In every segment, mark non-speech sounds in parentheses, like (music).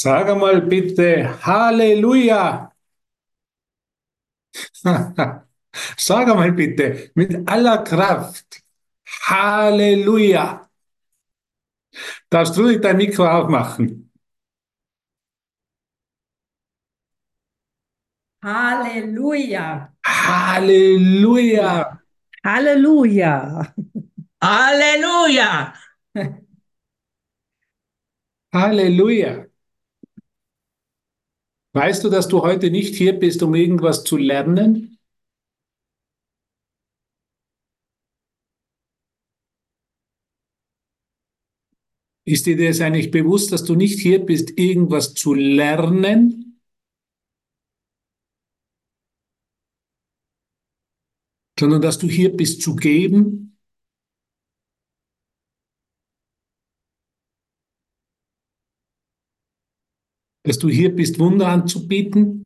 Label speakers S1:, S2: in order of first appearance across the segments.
S1: Sag mal bitte Halleluja. (laughs) Sag mal bitte mit aller Kraft Halleluja. Darfst du dein Mikro aufmachen?
S2: Halleluja.
S1: Halleluja.
S2: Halleluja.
S3: Halleluja. (laughs)
S1: Halleluja. Weißt du, dass du heute nicht hier bist, um irgendwas zu lernen? Ist dir das eigentlich bewusst, dass du nicht hier bist, irgendwas zu lernen, sondern dass du hier bist zu geben? Dass du hier bist, Wunder anzubieten?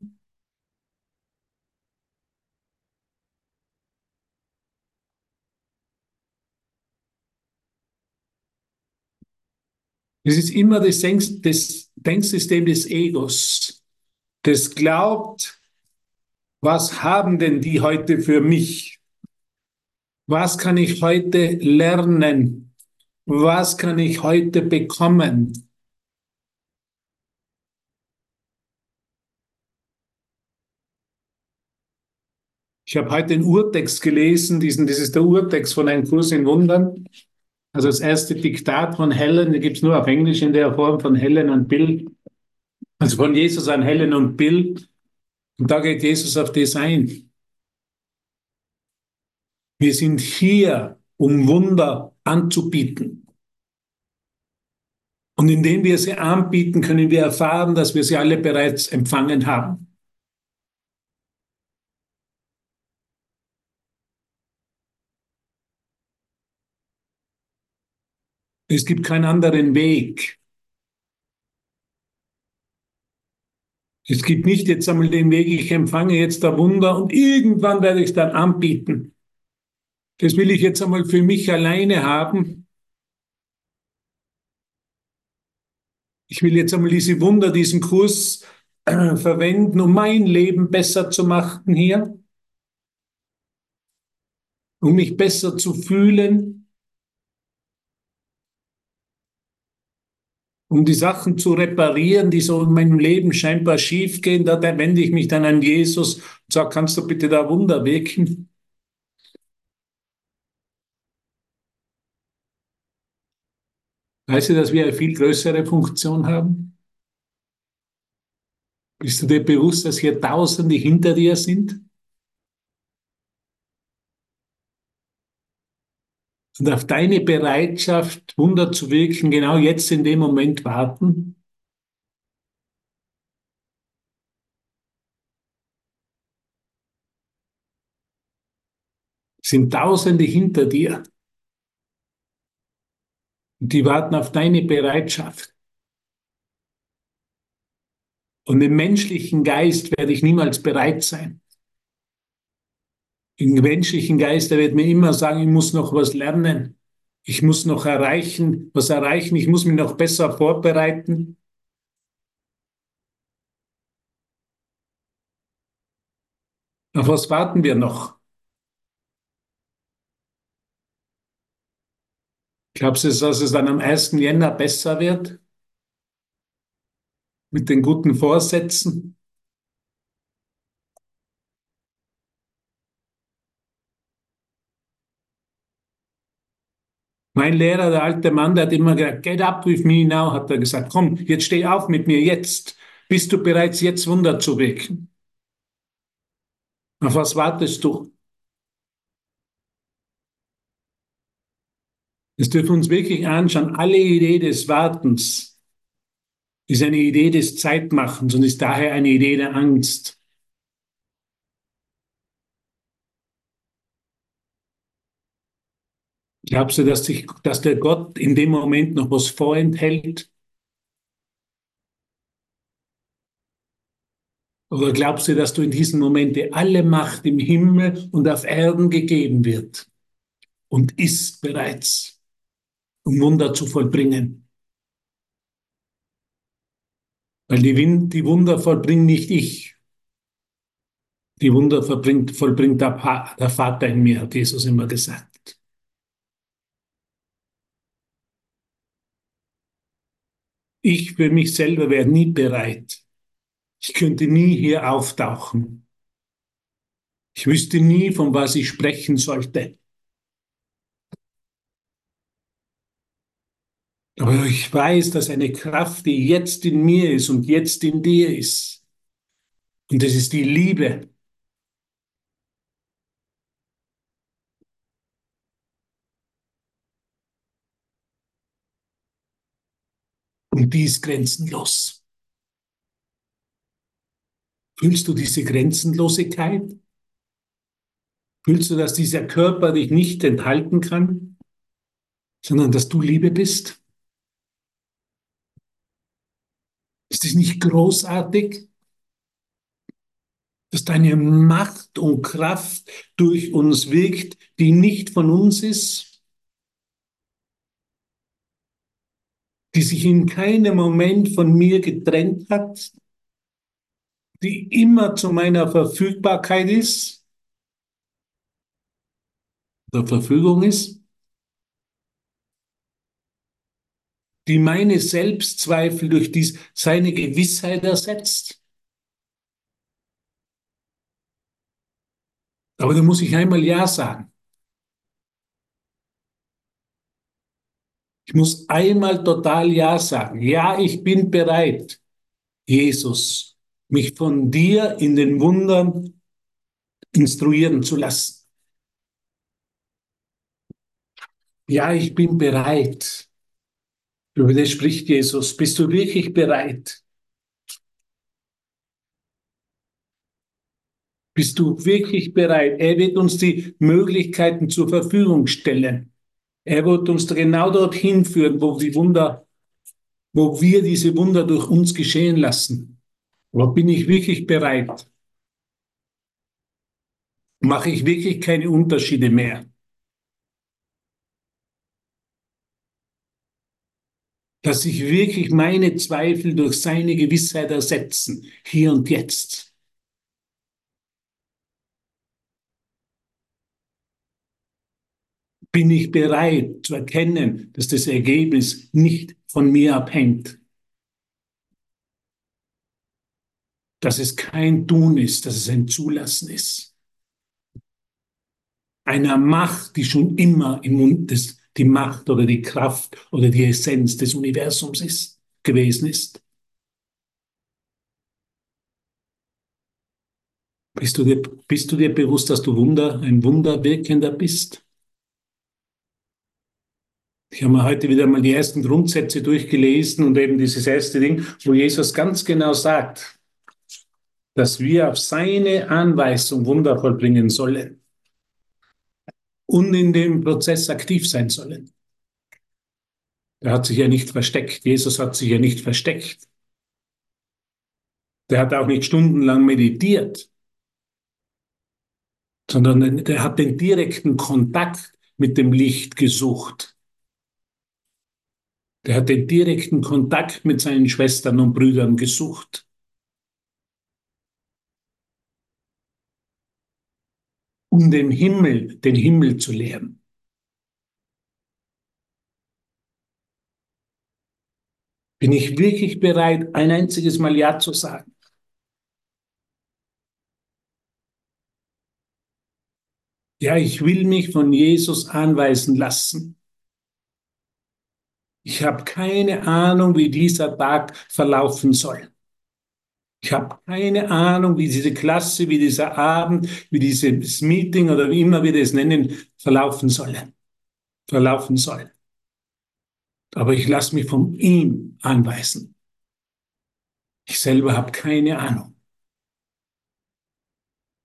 S1: Es ist immer das, Denk das Denksystem des Egos, das glaubt, was haben denn die heute für mich? Was kann ich heute lernen? Was kann ich heute bekommen? Ich habe heute den Urtext gelesen, diesen, das ist der Urtext von einem Kurs in Wundern. Also das erste Diktat von Helen, die gibt es nur auf Englisch in der Form von Helen und Bill. Also von Jesus an Helen und Bill. Und da geht Jesus auf das ein. Wir sind hier, um Wunder anzubieten. Und indem wir sie anbieten, können wir erfahren, dass wir sie alle bereits empfangen haben. Es gibt keinen anderen Weg. Es gibt nicht jetzt einmal den Weg, ich empfange jetzt ein Wunder und irgendwann werde ich es dann anbieten. Das will ich jetzt einmal für mich alleine haben. Ich will jetzt einmal diese Wunder, diesen Kurs äh, verwenden, um mein Leben besser zu machen hier, um mich besser zu fühlen, um die Sachen zu reparieren, die so in meinem Leben scheinbar schiefgehen, da wende ich mich dann an Jesus und sage, kannst du bitte da Wunder wirken? Weißt du, dass wir eine viel größere Funktion haben? Bist du dir bewusst, dass hier Tausende hinter dir sind? Und auf deine Bereitschaft, Wunder zu wirken, genau jetzt in dem Moment warten? sind Tausende hinter dir. Und die warten auf deine Bereitschaft. Und im menschlichen Geist werde ich niemals bereit sein. Im menschlichen Geist, der wird mir immer sagen, ich muss noch was lernen. Ich muss noch erreichen, was erreichen. Ich muss mich noch besser vorbereiten. Auf was warten wir noch? Glaubst du, dass es dann am 1. Jänner besser wird? Mit den guten Vorsätzen? Mein Lehrer, der alte Mann, der hat immer gesagt, get up with me now, hat er gesagt, komm, jetzt steh auf mit mir, jetzt. Bist du bereits jetzt Wunder zu wirken? Auf was wartest du? Das dürfen uns wirklich anschauen. Alle Idee des Wartens ist eine Idee des Zeitmachens und ist daher eine Idee der Angst. Glaubst du, dass, sich, dass der Gott in dem Moment noch was vorenthält? Oder glaubst du, dass du in diesen Momenten alle Macht im Himmel und auf Erden gegeben wird und ist bereits, um Wunder zu vollbringen? Weil die, Win die Wunder vollbringt nicht ich. Die Wunder vollbringt, vollbringt der, der Vater in mir, hat Jesus immer gesagt. Ich für mich selber wäre nie bereit. Ich könnte nie hier auftauchen. Ich wüsste nie, von was ich sprechen sollte. Aber ich weiß, dass eine Kraft, die jetzt in mir ist und jetzt in dir ist, und das ist die Liebe, und die ist grenzenlos. Fühlst du diese Grenzenlosigkeit? Fühlst du, dass dieser Körper dich nicht enthalten kann, sondern dass du Liebe bist? Ist es nicht großartig, dass deine Macht und Kraft durch uns wirkt, die nicht von uns ist, die sich in keinem Moment von mir getrennt hat, die immer zu meiner Verfügbarkeit ist, zur Verfügung ist, die meine Selbstzweifel durch dies, seine Gewissheit ersetzt. Aber da muss ich einmal Ja sagen. Ich muss einmal total Ja sagen. Ja, ich bin bereit, Jesus, mich von dir in den Wundern instruieren zu lassen. Ja, ich bin bereit. Über das spricht Jesus. Bist du wirklich bereit? Bist du wirklich bereit? Er wird uns die Möglichkeiten zur Verfügung stellen. Er wird uns genau dorthin führen, wo die Wunder, wo wir diese Wunder durch uns geschehen lassen. Aber bin ich wirklich bereit? Mache ich wirklich keine Unterschiede mehr? Dass sich wirklich meine Zweifel durch seine Gewissheit ersetzen, hier und jetzt. Bin ich bereit zu erkennen, dass das Ergebnis nicht von mir abhängt. Dass es kein Tun ist, dass es ein Zulassen ist. Einer Macht, die schon immer im Mund des, die Macht oder die Kraft oder die Essenz des Universums ist, gewesen ist. Bist du dir, bist du dir bewusst, dass du Wunder, ein Wunderwirkender bist? Ich habe mir heute wieder mal die ersten Grundsätze durchgelesen und eben dieses erste Ding, wo Jesus ganz genau sagt, dass wir auf seine Anweisung Wunder vollbringen sollen und in dem Prozess aktiv sein sollen. Der hat sich ja nicht versteckt. Jesus hat sich ja nicht versteckt. Der hat auch nicht stundenlang meditiert, sondern der hat den direkten Kontakt mit dem Licht gesucht. Der hat den direkten Kontakt mit seinen Schwestern und Brüdern gesucht. Um den Himmel, den Himmel zu lehren. Bin ich wirklich bereit, ein einziges Mal Ja zu sagen? Ja, ich will mich von Jesus anweisen lassen. Ich habe keine Ahnung, wie dieser Tag verlaufen soll. Ich habe keine Ahnung, wie diese Klasse, wie dieser Abend, wie dieses Meeting oder wie immer wir das nennen, verlaufen soll. Verlaufen soll. Aber ich lasse mich von ihm anweisen. Ich selber habe keine Ahnung.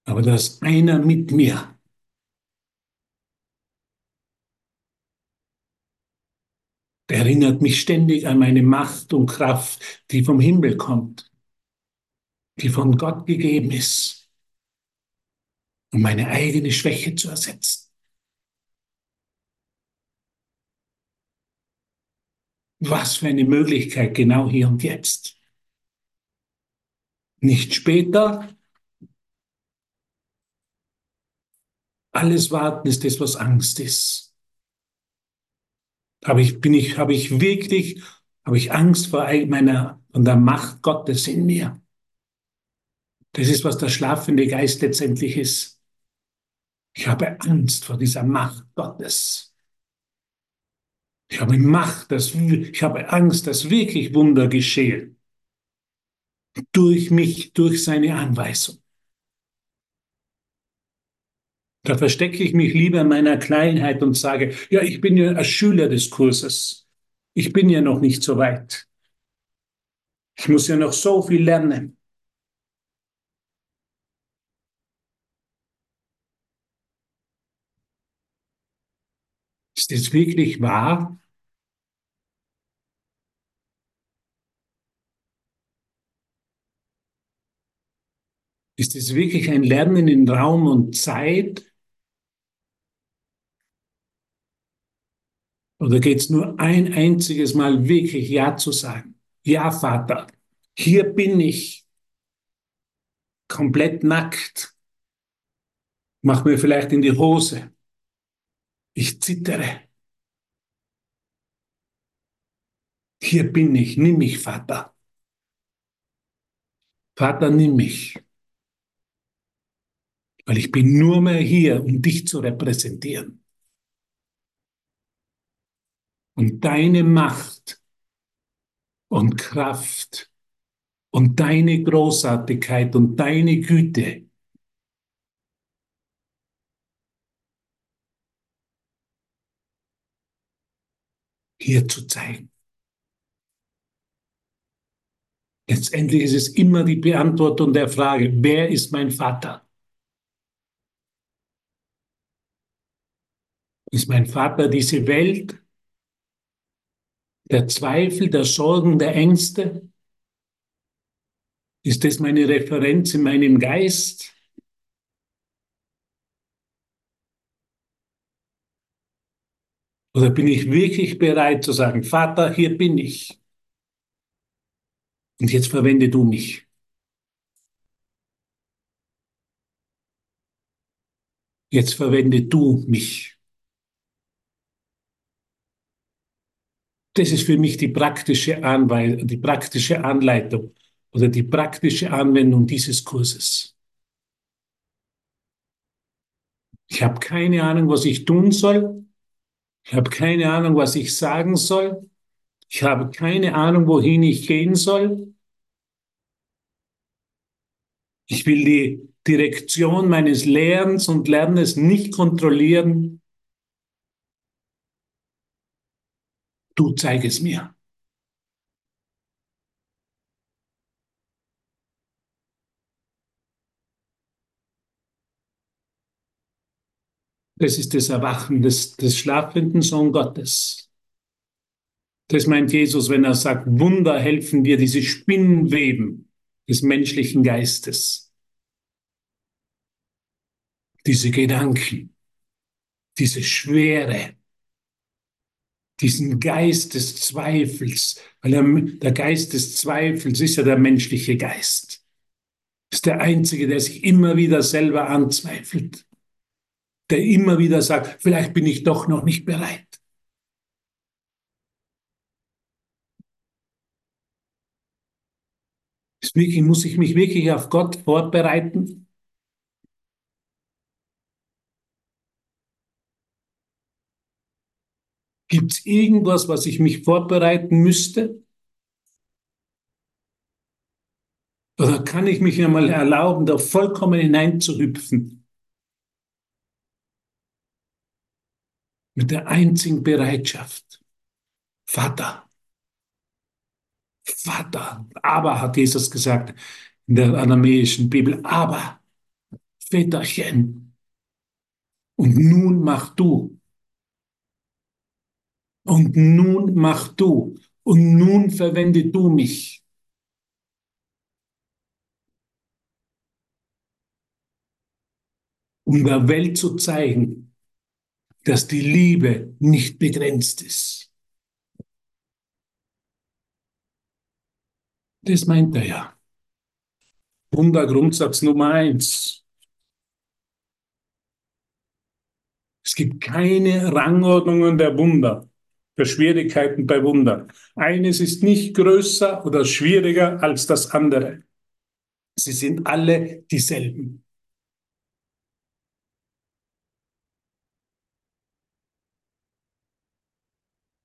S1: Aber da ist einer mit mir, erinnert mich ständig an meine Macht und Kraft, die vom Himmel kommt, die von Gott gegeben ist, um meine eigene Schwäche zu ersetzen. Was für eine Möglichkeit genau hier und jetzt. nicht später. Alles Warten ist das, was Angst ist. Aber ich bin ich, habe ich wirklich, habe ich Angst vor meiner, von der Macht Gottes in mir. Das ist, was der schlafende Geist letztendlich ist. Ich habe Angst vor dieser Macht Gottes. Ich habe Macht, dass, ich habe Angst, dass wirklich Wunder geschehen. Durch mich, durch seine Anweisung. Da verstecke ich mich lieber in meiner Kleinheit und sage, ja, ich bin ja ein Schüler des Kurses. Ich bin ja noch nicht so weit. Ich muss ja noch so viel lernen. Ist das wirklich wahr? Ist es wirklich ein Lernen in Raum und Zeit? Oder geht es nur ein einziges Mal wirklich Ja zu sagen? Ja, Vater, hier bin ich, komplett nackt. Mach mir vielleicht in die Hose. Ich zittere. Hier bin ich, nimm mich, Vater. Vater, nimm mich. Weil ich bin nur mehr hier, um dich zu repräsentieren. Und deine Macht und Kraft und deine Großartigkeit und deine Güte hier zu zeigen. Letztendlich ist es immer die Beantwortung der Frage, wer ist mein Vater? Ist mein Vater diese Welt, der Zweifel, der Sorgen, der Ängste? Ist das meine Referenz in meinem Geist? Oder bin ich wirklich bereit zu sagen, Vater, hier bin ich. Und jetzt verwende du mich. Jetzt verwende du mich. Das ist für mich die praktische, Anweis die praktische Anleitung oder die praktische Anwendung dieses Kurses. Ich habe keine Ahnung, was ich tun soll. Ich habe keine Ahnung, was ich sagen soll. Ich habe keine Ahnung, wohin ich gehen soll. Ich will die Direktion meines Lernens und Lernens nicht kontrollieren. Du zeig es mir. Das ist das Erwachen des, des schlafenden Sohn Gottes. Das meint Jesus, wenn er sagt, Wunder helfen dir, diese Spinnenweben des menschlichen Geistes. Diese Gedanken, diese Schwere, diesen Geist des Zweifels, weil er, der Geist des Zweifels ist ja der menschliche Geist. Ist der einzige, der sich immer wieder selber anzweifelt der immer wieder sagt, vielleicht bin ich doch noch nicht bereit. muss ich mich wirklich auf Gott vorbereiten? Gibt es irgendwas, was ich mich vorbereiten müsste? Oder kann ich mich einmal erlauben, da vollkommen hineinzuhüpfen? mit der einzigen Bereitschaft. Vater. Vater. Aber, hat Jesus gesagt in der aramäischen Bibel, aber, Väterchen. Und nun mach du. Und nun mach du. Und nun verwende du mich. Um der Welt zu zeigen, dass die Liebe nicht begrenzt ist. Das meint er ja. Wundergrundsatz Nummer eins. Es gibt keine Rangordnungen der Wunder, der Schwierigkeiten bei Wunder. Eines ist nicht größer oder schwieriger als das andere. Sie sind alle dieselben.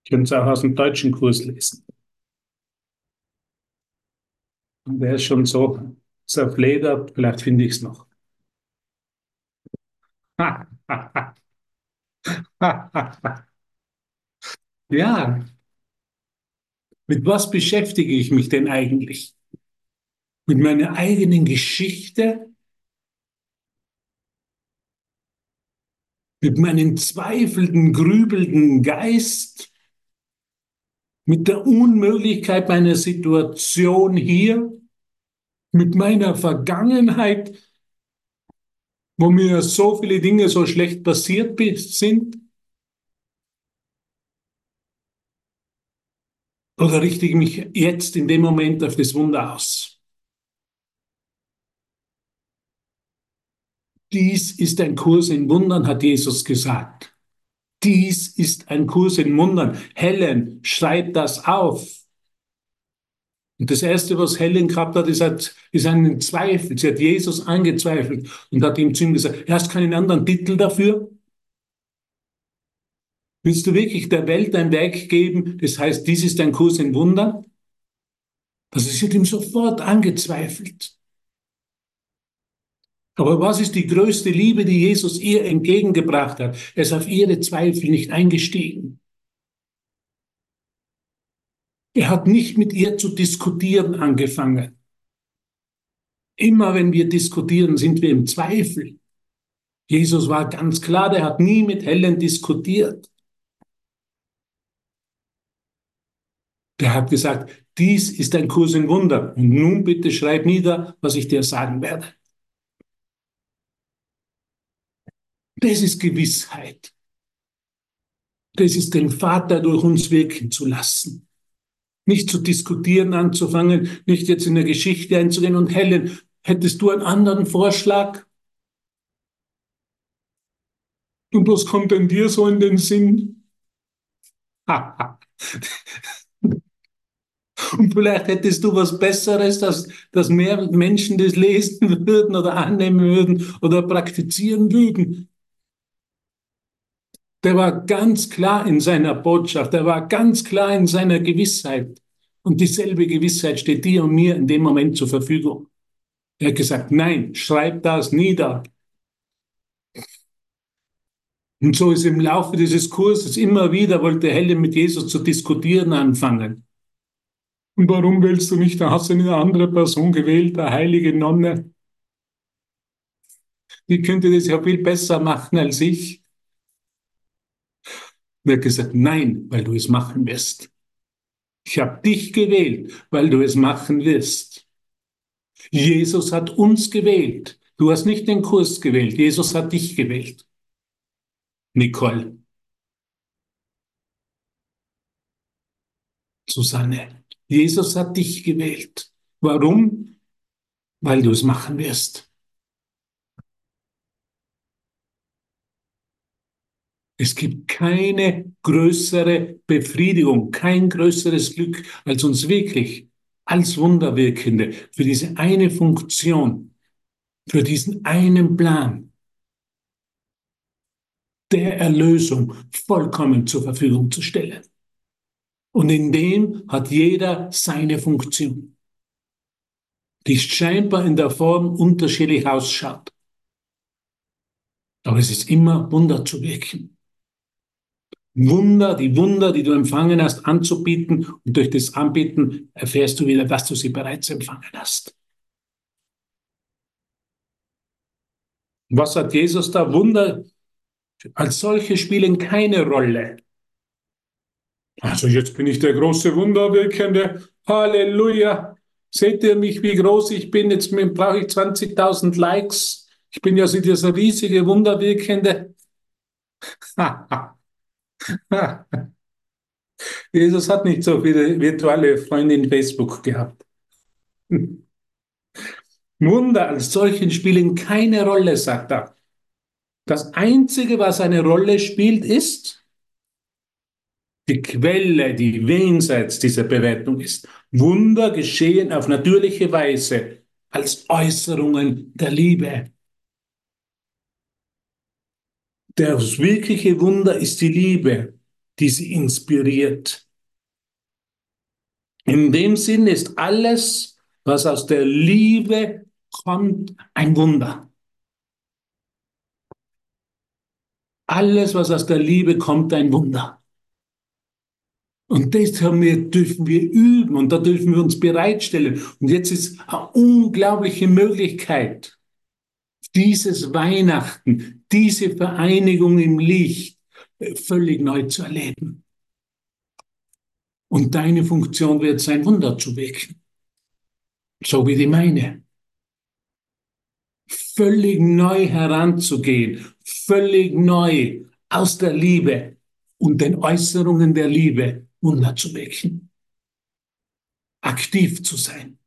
S1: Ich könnte auch aus dem deutschen Kurs lesen. Und der ist schon so zerfledert, vielleicht finde ich es noch. (laughs) ja, mit was beschäftige ich mich denn eigentlich? Mit meiner eigenen Geschichte? Mit meinem zweifelnden, grübelnden Geist? Mit der Unmöglichkeit meiner Situation hier? Mit meiner Vergangenheit, wo mir so viele Dinge so schlecht passiert sind? Oder richte ich mich jetzt in dem Moment auf das Wunder aus? Dies ist ein Kurs in Wundern, hat Jesus gesagt. Dies ist ein Kurs in Wundern. Helen, schreib das auf. Und das Erste, was Helen gehabt hat, ist, ist einen Zweifel. Sie hat Jesus angezweifelt und hat ihm zu ihm gesagt, hast keinen anderen Titel dafür? Willst du wirklich der Welt ein Werk geben? Das heißt, dies ist ein Kurs in Wunder? Das ist ihm sofort angezweifelt. Aber was ist die größte Liebe, die Jesus ihr entgegengebracht hat? Er ist auf ihre Zweifel nicht eingestiegen. Er hat nicht mit ihr zu diskutieren angefangen. Immer wenn wir diskutieren, sind wir im Zweifel. Jesus war ganz klar, der hat nie mit Helen diskutiert. Der hat gesagt, dies ist ein Kurs in Wunder. Und nun bitte schreib nieder, was ich dir sagen werde. Das ist Gewissheit. Das ist den Vater durch uns wirken zu lassen. Nicht zu diskutieren anzufangen, nicht jetzt in der Geschichte einzugehen. Und Helen, hättest du einen anderen Vorschlag? Und was kommt denn dir so in den Sinn? Und vielleicht hättest du was Besseres, dass, dass mehr Menschen das lesen (laughs) würden oder annehmen würden oder praktizieren würden. Der war ganz klar in seiner Botschaft, der war ganz klar in seiner Gewissheit. Und dieselbe Gewissheit steht dir und mir in dem Moment zur Verfügung. Er hat gesagt, nein, schreib das nieder. Und so ist im Laufe dieses Kurses immer wieder, wollte Helle mit Jesus zu diskutieren anfangen. Und warum willst du nicht? Da hast du eine andere Person gewählt, eine heilige Nonne. Die könnte das ja viel besser machen als ich. Und er hat gesagt, nein, weil du es machen wirst. Ich habe dich gewählt, weil du es machen wirst. Jesus hat uns gewählt. Du hast nicht den Kurs gewählt. Jesus hat dich gewählt. Nicole. Susanne. Jesus hat dich gewählt. Warum? Weil du es machen wirst. Es gibt keine größere Befriedigung, kein größeres Glück, als uns wirklich als Wunderwirkende für diese eine Funktion, für diesen einen Plan der Erlösung vollkommen zur Verfügung zu stellen. Und in dem hat jeder seine Funktion, die scheinbar in der Form unterschiedlich ausschaut. Aber es ist immer Wunder zu wirken. Wunder, die Wunder, die du empfangen hast, anzubieten und durch das Anbieten erfährst du wieder, dass du sie bereits empfangen hast. Was hat Jesus da? Wunder als solche spielen keine Rolle. Also jetzt bin ich der große Wunderwirkende. Halleluja. Seht ihr mich, wie groß ich bin? Jetzt brauche ich 20.000 Likes. Ich bin ja so dieser riesige Wunderwirkende. (laughs) Jesus hat nicht so viele virtuelle Freunde in Facebook gehabt. (laughs) Wunder als solchen spielen keine Rolle, sagt er. Das Einzige, was eine Rolle spielt, ist die Quelle, die jenseits dieser Bewertung ist. Wunder geschehen auf natürliche Weise als Äußerungen der Liebe. Das wirkliche Wunder ist die Liebe, die sie inspiriert. In dem Sinn ist alles, was aus der Liebe kommt, ein Wunder. Alles, was aus der Liebe kommt, ein Wunder. Und das haben wir, dürfen wir üben und da dürfen wir uns bereitstellen. Und jetzt ist eine unglaubliche Möglichkeit, dieses Weihnachten, diese Vereinigung im Licht äh, völlig neu zu erleben. Und deine Funktion wird sein, Wunder zu wecken. So wie die meine. Völlig neu heranzugehen, völlig neu aus der Liebe und den Äußerungen der Liebe Wunder zu wecken. Aktiv zu sein.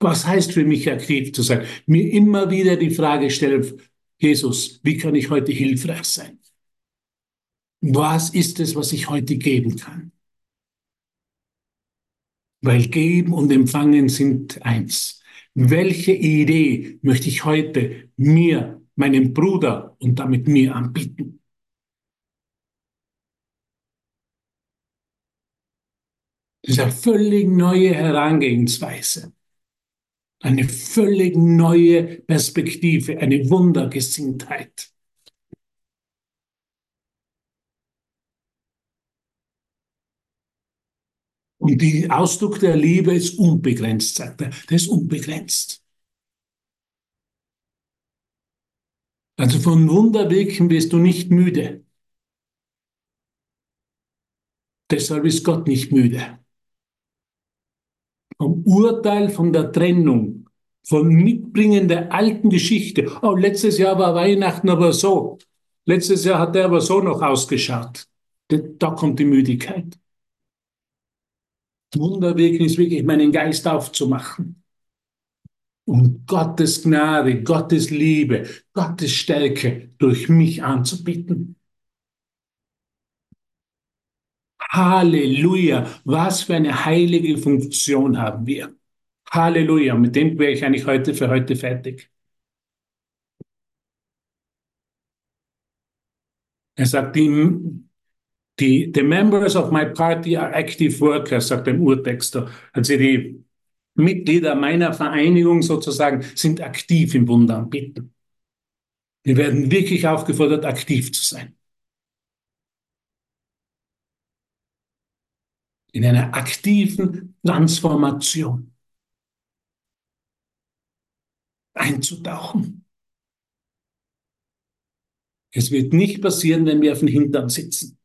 S1: Was heißt für mich aktiv zu sein? Mir immer wieder die Frage stellen, Jesus, wie kann ich heute hilfreich sein? Was ist es, was ich heute geben kann? Weil geben und empfangen sind eins. Welche Idee möchte ich heute mir, meinem Bruder und damit mir anbieten? Das ist eine völlig neue Herangehensweise. Eine völlig neue Perspektive, eine Wundergesinntheit. Und der Ausdruck der Liebe ist unbegrenzt, sagt er. Der ist unbegrenzt. Also von Wunderwirken wirst du nicht müde. Deshalb ist Gott nicht müde vom Urteil, von der Trennung, vom Mitbringen der alten Geschichte. Oh, letztes Jahr war Weihnachten aber so. Letztes Jahr hat er aber so noch ausgeschaut. Da kommt die Müdigkeit. Wunderwirken ist wirklich, meinen Geist aufzumachen. Um Gottes Gnade, Gottes Liebe, Gottes Stärke durch mich anzubieten. Halleluja, was für eine heilige Funktion haben wir. Halleluja, mit dem wäre ich eigentlich heute für heute fertig. Er sagt, die, die, the members of my party are active workers, sagt der Urtexter. Also die Mitglieder meiner Vereinigung sozusagen sind aktiv im Wunder anbieten. Wir werden wirklich aufgefordert, aktiv zu sein. In einer aktiven Transformation einzutauchen. Es wird nicht passieren, wenn wir auf den Hintern sitzen.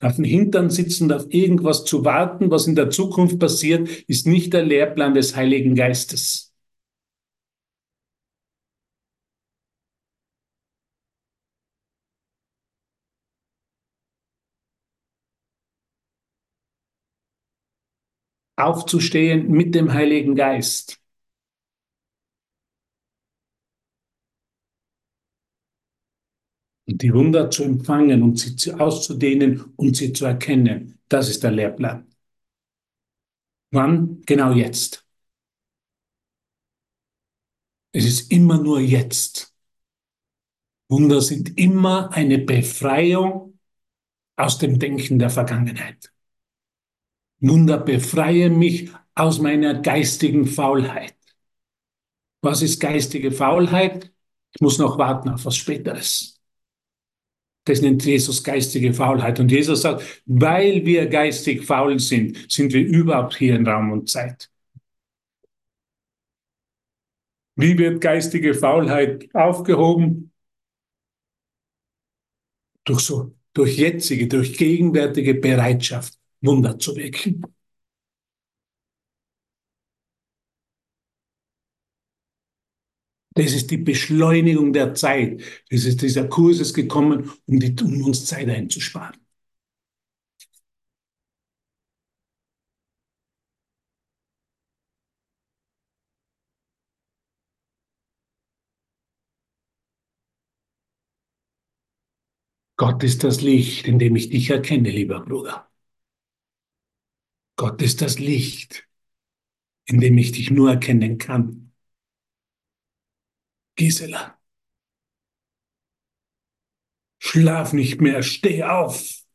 S1: Auf den Hintern sitzen und auf irgendwas zu warten, was in der Zukunft passiert, ist nicht der Lehrplan des Heiligen Geistes. Aufzustehen mit dem Heiligen Geist. Und die Wunder zu empfangen und sie auszudehnen und sie zu erkennen. Das ist der Lehrplan. Wann? Genau jetzt. Es ist immer nur jetzt. Wunder sind immer eine Befreiung aus dem Denken der Vergangenheit. Wunder, befreie mich aus meiner geistigen Faulheit. Was ist geistige Faulheit? Ich muss noch warten auf was Späteres. Das nennt Jesus geistige Faulheit. Und Jesus sagt, weil wir geistig faul sind, sind wir überhaupt hier in Raum und Zeit. Wie wird geistige Faulheit aufgehoben? Durch so, durch jetzige, durch gegenwärtige Bereitschaft. Wunder zu wirken. Das ist die Beschleunigung der Zeit. Das ist, dieser Kurs ist gekommen, um, die, um uns Zeit einzusparen. Gott ist das Licht, in dem ich dich erkenne, lieber Bruder. Gott ist das Licht, in dem ich dich nur erkennen kann. Gisela, schlaf nicht mehr, steh auf.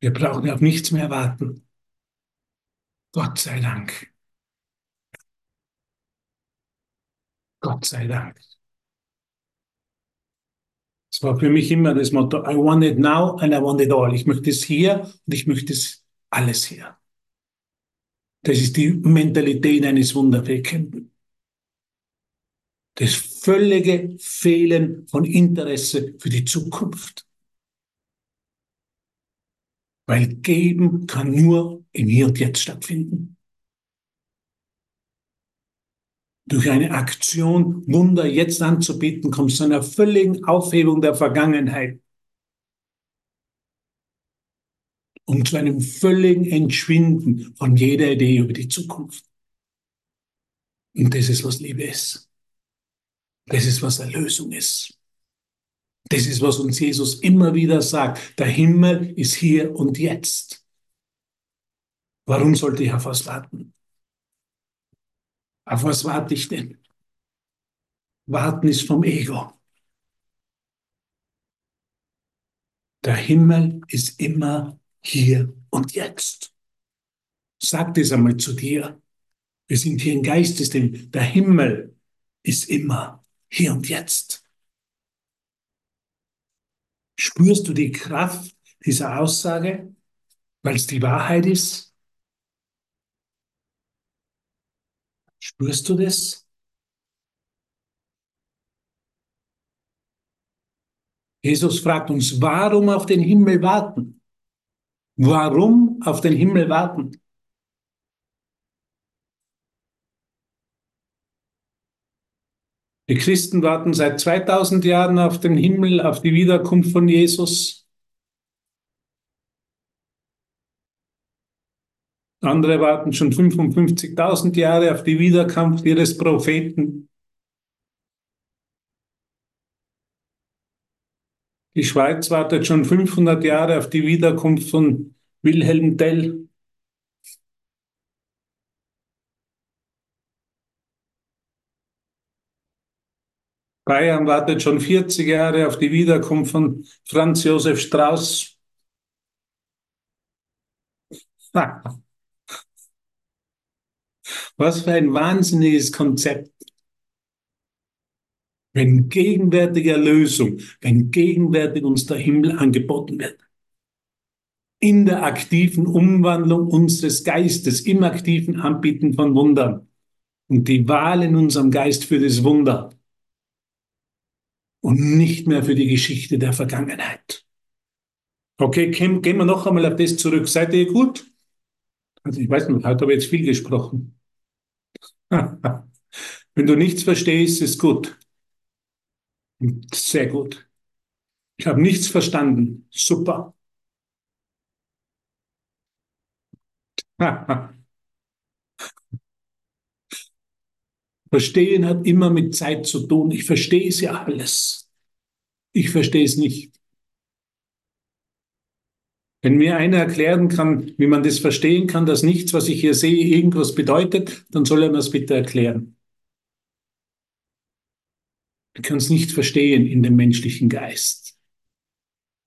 S1: Wir brauchen auf nichts mehr warten. Gott sei Dank. Gott sei Dank. Es war für mich immer das Motto, I want it now and I want it all. Ich möchte es hier und ich möchte es alles hier. Das ist die Mentalität eines Wunderwirkenden. Das völlige Fehlen von Interesse für die Zukunft. Weil geben kann nur im Hier und Jetzt stattfinden. Durch eine Aktion Wunder jetzt anzubieten, kommt zu einer völligen Aufhebung der Vergangenheit. Und zu einem völligen Entschwinden von jeder Idee über die Zukunft. Und das ist, was Liebe ist. Das ist, was Erlösung ist. Das ist, was uns Jesus immer wieder sagt. Der Himmel ist hier und jetzt. Warum sollte ich auf was warten? Auf was warte ich denn? Warten ist vom Ego. Der Himmel ist immer hier und jetzt. Sag das einmal zu dir. Wir sind hier im Geistessystem. Der Himmel ist immer hier und jetzt. Spürst du die Kraft dieser Aussage, weil es die Wahrheit ist? Spürst du das? Jesus fragt uns, warum auf den Himmel warten? Warum auf den Himmel warten? Die Christen warten seit 2000 Jahren auf den Himmel, auf die Wiederkunft von Jesus. Andere warten schon 55.000 Jahre auf die Wiederkunft ihres Propheten. Die Schweiz wartet schon 500 Jahre auf die Wiederkunft von Wilhelm Tell. Bayern wartet schon 40 Jahre auf die Wiederkunft von Franz Josef Strauß. Was für ein wahnsinniges Konzept. Wenn gegenwärtige Erlösung, wenn gegenwärtig uns der Himmel angeboten wird. In der aktiven Umwandlung unseres Geistes, im aktiven Anbieten von Wundern. Und die Wahl in unserem Geist für das Wunder und nicht mehr für die Geschichte der Vergangenheit. Okay, gehen wir noch einmal auf das zurück. Seid ihr gut? Also ich weiß nicht, heute habe ich jetzt viel gesprochen. (laughs) Wenn du nichts verstehst, ist gut. Sehr gut. Ich habe nichts verstanden. Super. (laughs) Verstehen hat immer mit Zeit zu tun. Ich verstehe es ja alles. Ich verstehe es nicht. Wenn mir einer erklären kann, wie man das verstehen kann, dass nichts, was ich hier sehe, irgendwas bedeutet, dann soll er mir das bitte erklären. Ich kann es nicht verstehen in dem menschlichen Geist,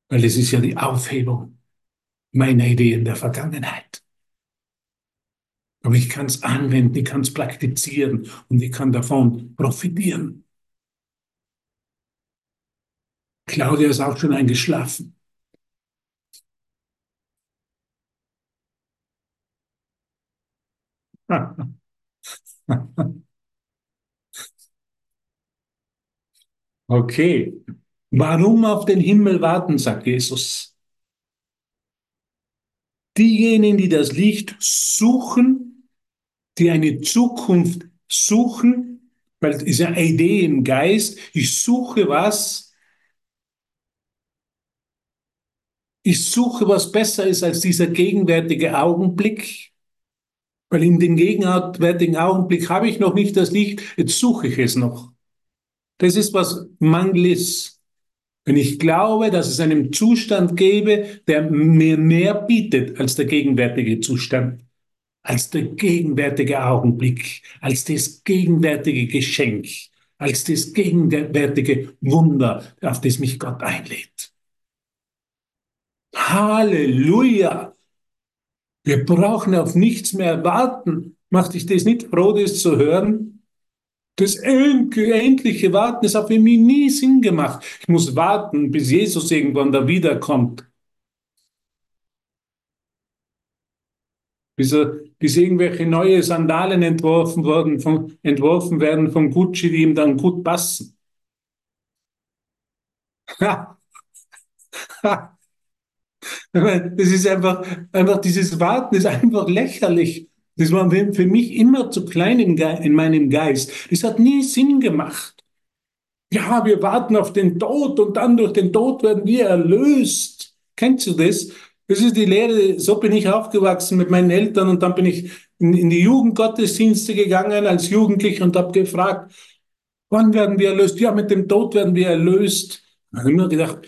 S1: weil es ist ja die Aufhebung meiner Ideen der Vergangenheit. Aber ich kann es anwenden, ich kann es praktizieren und ich kann davon profitieren. Claudia ist auch schon eingeschlafen. (laughs) Okay. Warum auf den Himmel warten, sagt Jesus. Diejenigen, die das Licht suchen, die eine Zukunft suchen, weil es ist ja eine Idee im Geist, ich suche was, ich suche was besser ist als dieser gegenwärtige Augenblick, Weil in dem gegenwärtigen Augenblick habe ich noch nicht das Licht, jetzt suche ich es noch. Das ist, was Mangel ist. Wenn ich glaube, dass es einen Zustand gäbe, der mir mehr bietet als der gegenwärtige Zustand, als der gegenwärtige Augenblick, als das gegenwärtige Geschenk, als das gegenwärtige Wunder, auf das mich Gott einlädt. Halleluja! Wir brauchen auf nichts mehr warten. Macht dich das nicht froh, das zu hören? Das endliche Warten, das hat für mich nie Sinn gemacht. Ich muss warten, bis Jesus irgendwann da wiederkommt. Bis, bis irgendwelche neue Sandalen entworfen, worden von, entworfen werden von Gucci, die ihm dann gut passen. Ha. Ha. Das ist einfach, einfach dieses Warten ist einfach lächerlich. Das war für mich immer zu klein in meinem Geist. Das hat nie Sinn gemacht. Ja, wir warten auf den Tod und dann durch den Tod werden wir erlöst. Kennst du das? Das ist die Lehre, so bin ich aufgewachsen mit meinen Eltern und dann bin ich in, in die Jugendgottesdienste gegangen als Jugendlicher und habe gefragt, wann werden wir erlöst? Ja, mit dem Tod werden wir erlöst. Da habe ich immer gedacht,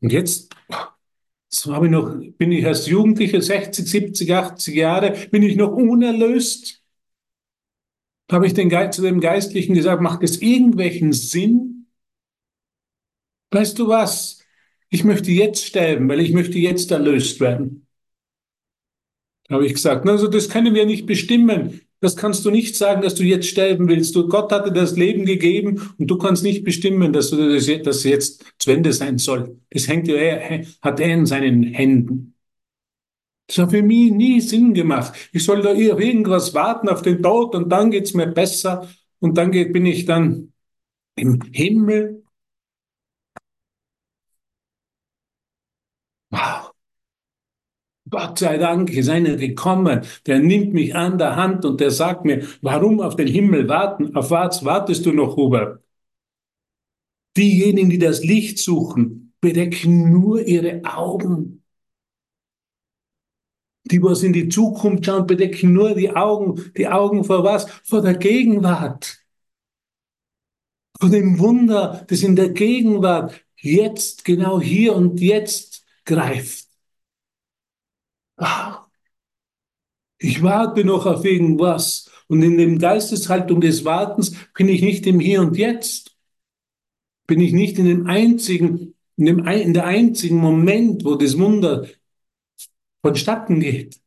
S1: und jetzt so habe ich noch, bin ich als Jugendlicher, 60, 70, 80 Jahre, bin ich noch unerlöst? Habe ich den Geist, zu dem Geistlichen gesagt, macht es irgendwelchen Sinn? Weißt du was? Ich möchte jetzt sterben, weil ich möchte jetzt erlöst werden. Habe ich gesagt, also das können wir nicht bestimmen. Das kannst du nicht sagen, dass du jetzt sterben willst. Du, Gott hatte das Leben gegeben und du kannst nicht bestimmen, dass du das, das jetzt zu Ende sein soll. Das hängt er, hat er in seinen Händen. Das hat für mich nie Sinn gemacht. Ich soll da irgendwas warten, auf den Tod und dann geht's mir besser und dann geht, bin ich dann im Himmel. Wow. Gott sei Dank ist einer gekommen, der nimmt mich an der Hand und der sagt mir, warum auf den Himmel warten? Auf was wartest du noch, Hubert? Diejenigen, die das Licht suchen, bedecken nur ihre Augen. Die, was in die Zukunft schauen, bedecken nur die Augen. Die Augen vor was? Vor der Gegenwart. Vor dem Wunder, das in der Gegenwart jetzt, genau hier und jetzt greift. Ich warte noch auf irgendwas. Und in dem Geisteshaltung des Wartens bin ich nicht im Hier und Jetzt. Bin ich nicht in dem einzigen, in, dem, in der einzigen Moment, wo das Wunder vonstatten geht.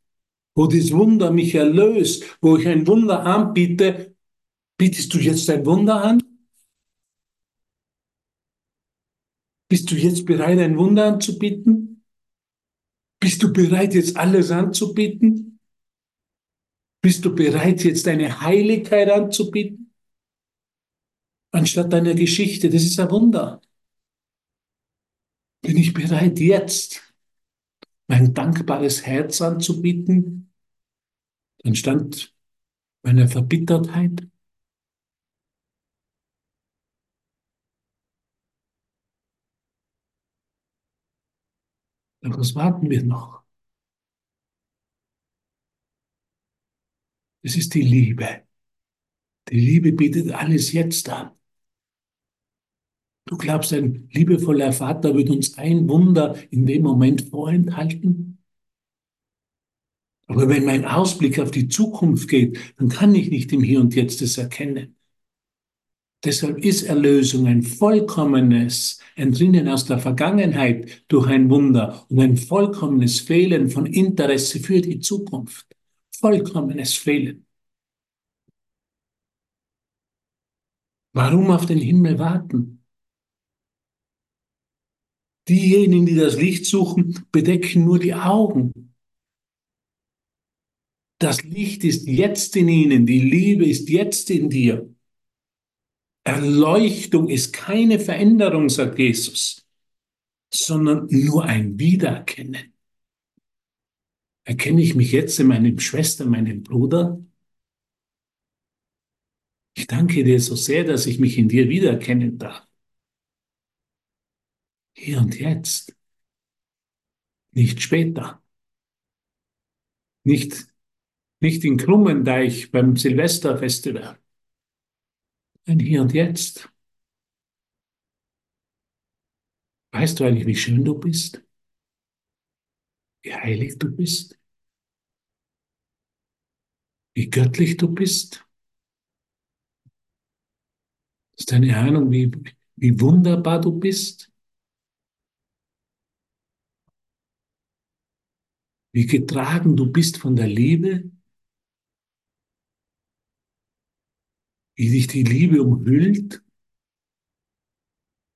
S1: Wo das Wunder mich erlöst, wo ich ein Wunder anbiete. Bietest du jetzt ein Wunder an? Bist du jetzt bereit, ein Wunder anzubieten? Bist du bereit, jetzt alles anzubieten? Bist du bereit, jetzt deine Heiligkeit anzubieten? Anstatt deiner Geschichte. Das ist ein Wunder. Bin ich bereit, jetzt mein dankbares Herz anzubieten, anstatt meiner Verbittertheit? Auf was warten wir noch? Es ist die Liebe. Die Liebe bietet alles jetzt an. Du glaubst, ein liebevoller Vater wird uns ein Wunder in dem Moment vorenthalten? Aber wenn mein Ausblick auf die Zukunft geht, dann kann ich nicht im Hier und Jetzt das erkennen. Deshalb ist Erlösung ein vollkommenes Entrinnen aus der Vergangenheit durch ein Wunder und ein vollkommenes Fehlen von Interesse für die Zukunft. Vollkommenes Fehlen. Warum auf den Himmel warten? Diejenigen, die das Licht suchen, bedecken nur die Augen. Das Licht ist jetzt in ihnen, die Liebe ist jetzt in dir. Erleuchtung ist keine Veränderung, sagt Jesus, sondern nur ein Wiedererkennen. Erkenne ich mich jetzt in meinem Schwester, meinem Bruder? Ich danke dir so sehr, dass ich mich in dir wiedererkennen darf. Hier und jetzt. Nicht später. Nicht nicht in Krummendeich beim Silvesterfestival. Nein, hier und jetzt. Weißt du eigentlich, wie schön du bist? Wie heilig du bist? Wie göttlich du bist? Ist deine Ahnung, wie, wie wunderbar du bist? Wie getragen du bist von der Liebe? Wie dich die Liebe umhüllt?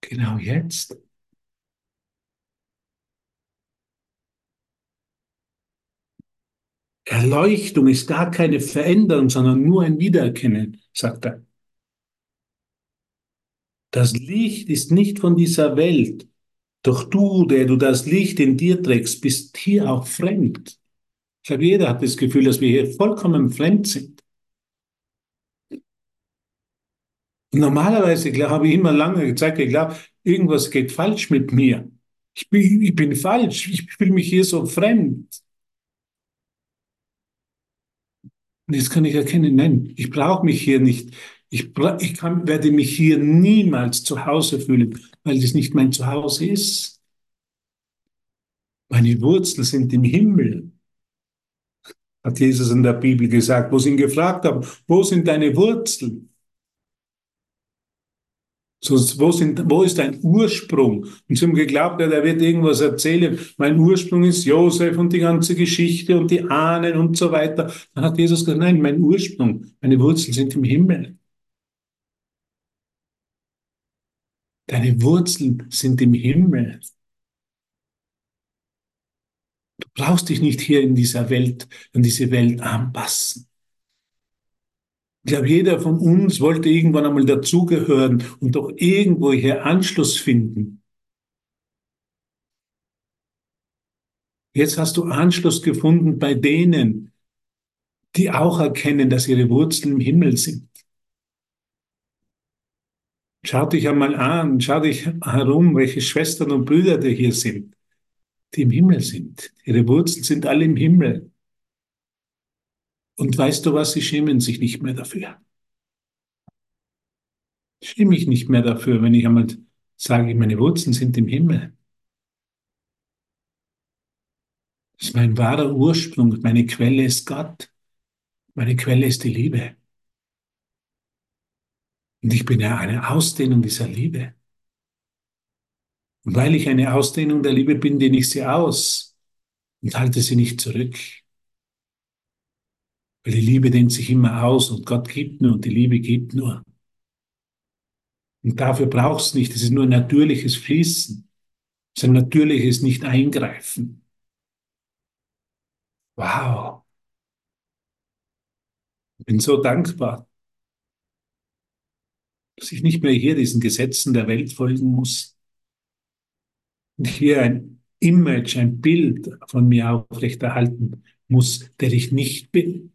S1: Genau jetzt. Erleuchtung ist gar keine Veränderung, sondern nur ein Wiedererkennen, sagt er. Das Licht ist nicht von dieser Welt. Doch du, der du das Licht in dir trägst, bist hier auch fremd. Ich glaube, jeder hat das Gefühl, dass wir hier vollkommen fremd sind. Und normalerweise habe ich immer lange Zeit geglaubt, irgendwas geht falsch mit mir. Ich bin, ich bin falsch. Ich fühle mich hier so fremd. Und jetzt kann ich erkennen, nein, ich brauche mich hier nicht. Ich, ich kann, werde mich hier niemals zu Hause fühlen, weil das nicht mein Zuhause ist. Meine Wurzeln sind im Himmel, hat Jesus in der Bibel gesagt, wo sie ihn gefragt haben, wo sind deine Wurzeln? So, wo, sind, wo ist dein Ursprung? Und sie haben geglaubt, ja, der wird irgendwas erzählen. Mein Ursprung ist Josef und die ganze Geschichte und die Ahnen und so weiter. Dann hat Jesus gesagt, nein, mein Ursprung, meine Wurzeln sind im Himmel. Deine Wurzeln sind im Himmel. Du brauchst dich nicht hier in dieser Welt, in diese Welt anpassen. Ich glaube, jeder von uns wollte irgendwann einmal dazugehören und doch irgendwo hier Anschluss finden. Jetzt hast du Anschluss gefunden bei denen, die auch erkennen, dass ihre Wurzeln im Himmel sind. Schau dich einmal an, schau dich herum, welche Schwestern und Brüder da hier sind, die im Himmel sind. Ihre Wurzeln sind alle im Himmel. Und weißt du was, sie schämen sich nicht mehr dafür. Ich schäme mich nicht mehr dafür, wenn ich einmal sage, meine Wurzeln sind im Himmel. Das ist mein wahrer Ursprung, meine Quelle ist Gott, meine Quelle ist die Liebe. Und ich bin ja eine Ausdehnung dieser Liebe. Und weil ich eine Ausdehnung der Liebe bin, dehne ich sie aus und halte sie nicht zurück. Weil die Liebe dehnt sich immer aus und Gott gibt nur und die Liebe gibt nur. Und dafür brauchst du nicht, es ist nur ein natürliches Fließen. Es ist ein natürliches Nicht-Eingreifen. Wow. Ich bin so dankbar dass ich nicht mehr hier diesen Gesetzen der Welt folgen muss und hier ein Image, ein Bild von mir aufrechterhalten muss, der ich nicht bin,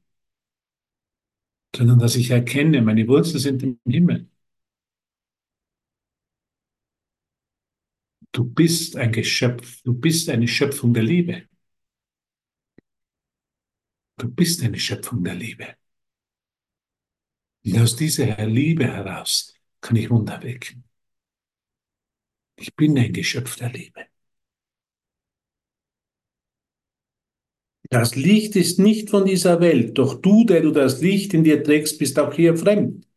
S1: sondern dass ich erkenne, meine Wurzeln sind im Himmel. Du bist ein Geschöpf, du bist eine Schöpfung der Liebe. Du bist eine Schöpfung der Liebe. Und aus dieser Liebe heraus kann ich Wunder wecken. Ich bin ein Geschöpf der Liebe. Das Licht ist nicht von dieser Welt, doch du, der du das Licht in dir trägst, bist auch hier fremd.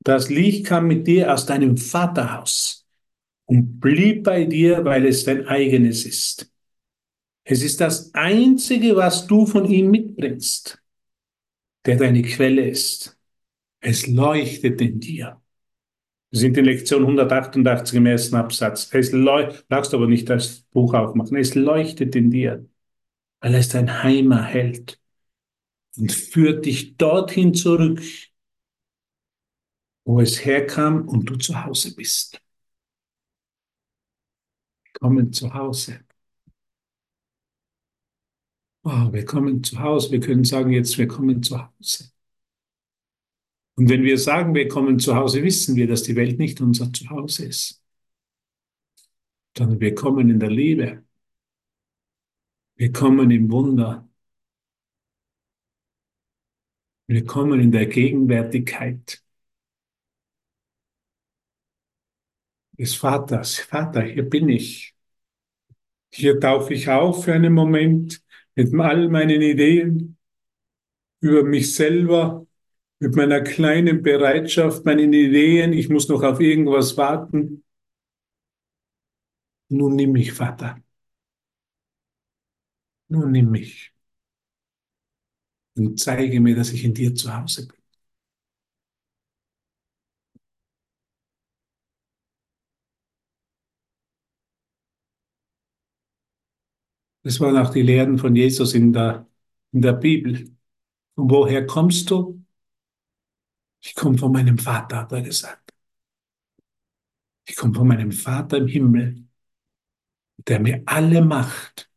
S1: Das Licht kam mit dir aus deinem Vaterhaus und blieb bei dir, weil es dein eigenes ist. Es ist das Einzige, was du von ihm mitbringst, der deine Quelle ist. Es leuchtet in dir. Wir sind in Lektion 188 im ersten Absatz. Es brauchst aber nicht das Buch aufmachen. Es leuchtet in dir, weil es dein Heim erhält und führt dich dorthin zurück, wo es herkam und du zu Hause bist. Kommen zu Hause. Wow, wir kommen zu Hause. Wir können sagen jetzt, wir kommen zu Hause. Und wenn wir sagen, wir kommen zu Hause, wissen wir, dass die Welt nicht unser Zuhause ist, sondern wir kommen in der Liebe. Wir kommen im Wunder. Willkommen in der Gegenwärtigkeit des Vaters. Vater, hier bin ich. Hier tauche ich auf für einen Moment mit all meinen Ideen über mich selber, mit meiner kleinen Bereitschaft, meinen Ideen. Ich muss noch auf irgendwas warten. Nun nimm mich, Vater. Nun nimm mich. Und zeige mir, dass ich in dir zu Hause bin. Das waren auch die Lehren von Jesus in der, in der Bibel. Und woher kommst du? Ich komme von meinem Vater, hat er gesagt. Ich komme von meinem Vater im Himmel, der mir alle Macht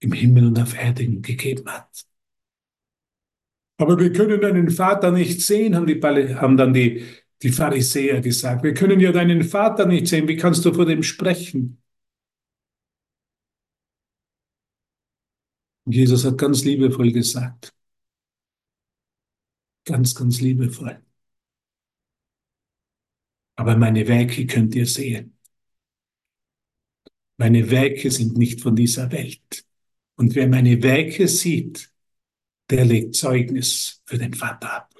S1: im Himmel und auf Erden gegeben hat. Aber wir können deinen Vater nicht sehen, haben, die, haben dann die, die Pharisäer gesagt. Wir können ja deinen Vater nicht sehen. Wie kannst du vor dem sprechen? Und Jesus hat ganz liebevoll gesagt. Ganz, ganz liebevoll. Aber meine Werke könnt ihr sehen. Meine Werke sind nicht von dieser Welt. Und wer meine Werke sieht, der legt Zeugnis für den Vater ab.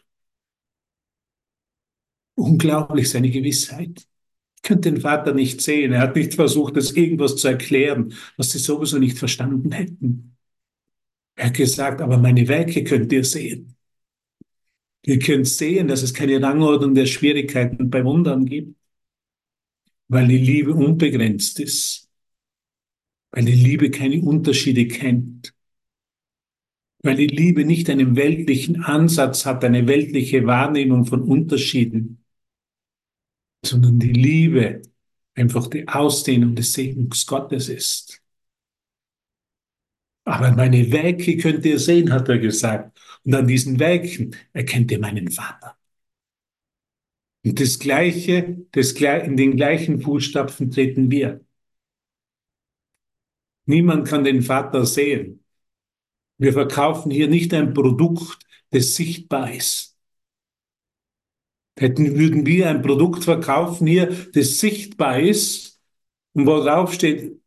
S1: Unglaublich seine Gewissheit. Ich könnte den Vater nicht sehen. Er hat nicht versucht, das irgendwas zu erklären, was sie sowieso nicht verstanden hätten. Er hat gesagt, aber meine Werke könnt ihr sehen. Ihr könnt sehen, dass es keine Rangordnung der Schwierigkeiten bei Wundern gibt, weil die Liebe unbegrenzt ist, weil die Liebe keine Unterschiede kennt, weil die Liebe nicht einen weltlichen Ansatz hat, eine weltliche Wahrnehmung von Unterschieden, sondern die Liebe einfach die Ausdehnung des Segens Gottes ist. Aber meine Werke könnt ihr sehen, hat er gesagt. Und an diesen Werken erkennt ihr meinen Vater. Und das Gleiche, das, in den gleichen Fußstapfen treten wir. Niemand kann den Vater sehen. Wir verkaufen hier nicht ein Produkt, das sichtbar ist. Hätten, würden wir ein Produkt verkaufen hier, das sichtbar ist und worauf steht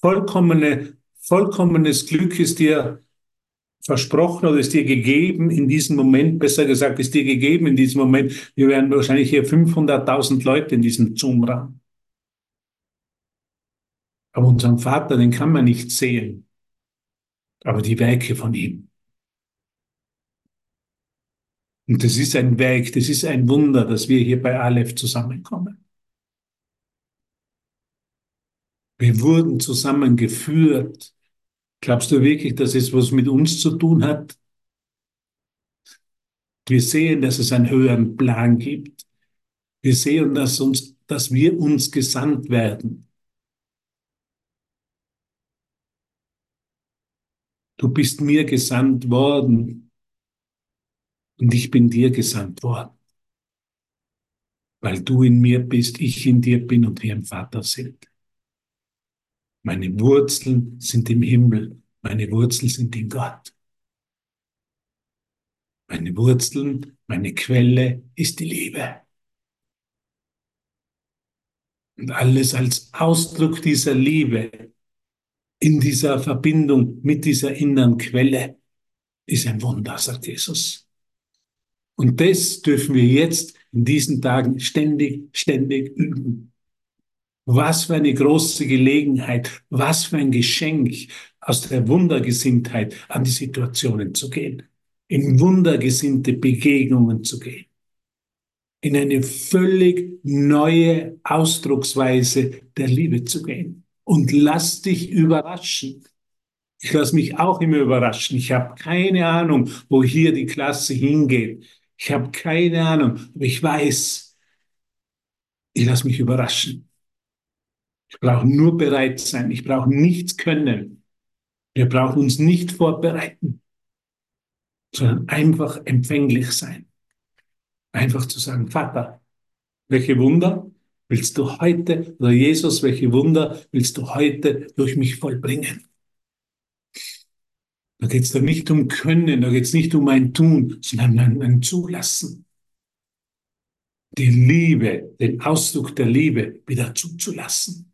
S1: vollkommene vollkommenes Glück ist dir versprochen oder ist dir gegeben in diesem Moment, besser gesagt, ist dir gegeben in diesem Moment. Wir wären wahrscheinlich hier 500.000 Leute in diesem Zoom-Raum. Aber unseren Vater, den kann man nicht sehen, aber die Werke von ihm. Und das ist ein Werk, das ist ein Wunder, dass wir hier bei Aleph zusammenkommen. Wir wurden zusammengeführt Glaubst du wirklich, dass es was mit uns zu tun hat? Wir sehen, dass es einen höheren Plan gibt. Wir sehen, dass, uns, dass wir uns gesandt werden. Du bist mir gesandt worden und ich bin dir gesandt worden, weil du in mir bist, ich in dir bin und wir im Vater sind. Meine Wurzeln sind im Himmel. Meine Wurzeln sind in Gott. Meine Wurzeln, meine Quelle ist die Liebe. Und alles als Ausdruck dieser Liebe in dieser Verbindung mit dieser inneren Quelle ist ein Wunder, sagt Jesus. Und das dürfen wir jetzt in diesen Tagen ständig, ständig üben. Was für eine große Gelegenheit, was für ein Geschenk, aus der Wundergesinntheit an die Situationen zu gehen, in wundergesinnte Begegnungen zu gehen, in eine völlig neue Ausdrucksweise der Liebe zu gehen. Und lass dich überraschen. Ich lasse mich auch immer überraschen. Ich habe keine Ahnung, wo hier die Klasse hingeht. Ich habe keine Ahnung, aber ich weiß, ich lasse mich überraschen. Ich brauche nur bereit sein. Ich brauche nichts können. Wir brauchen uns nicht vorbereiten, sondern einfach empfänglich sein. Einfach zu sagen, Vater, welche Wunder willst du heute, oder Jesus, welche Wunder willst du heute durch mich vollbringen? Da geht es nicht um Können, da geht es nicht um ein Tun, sondern um ein Zulassen. Die Liebe, den Ausdruck der Liebe wieder zuzulassen.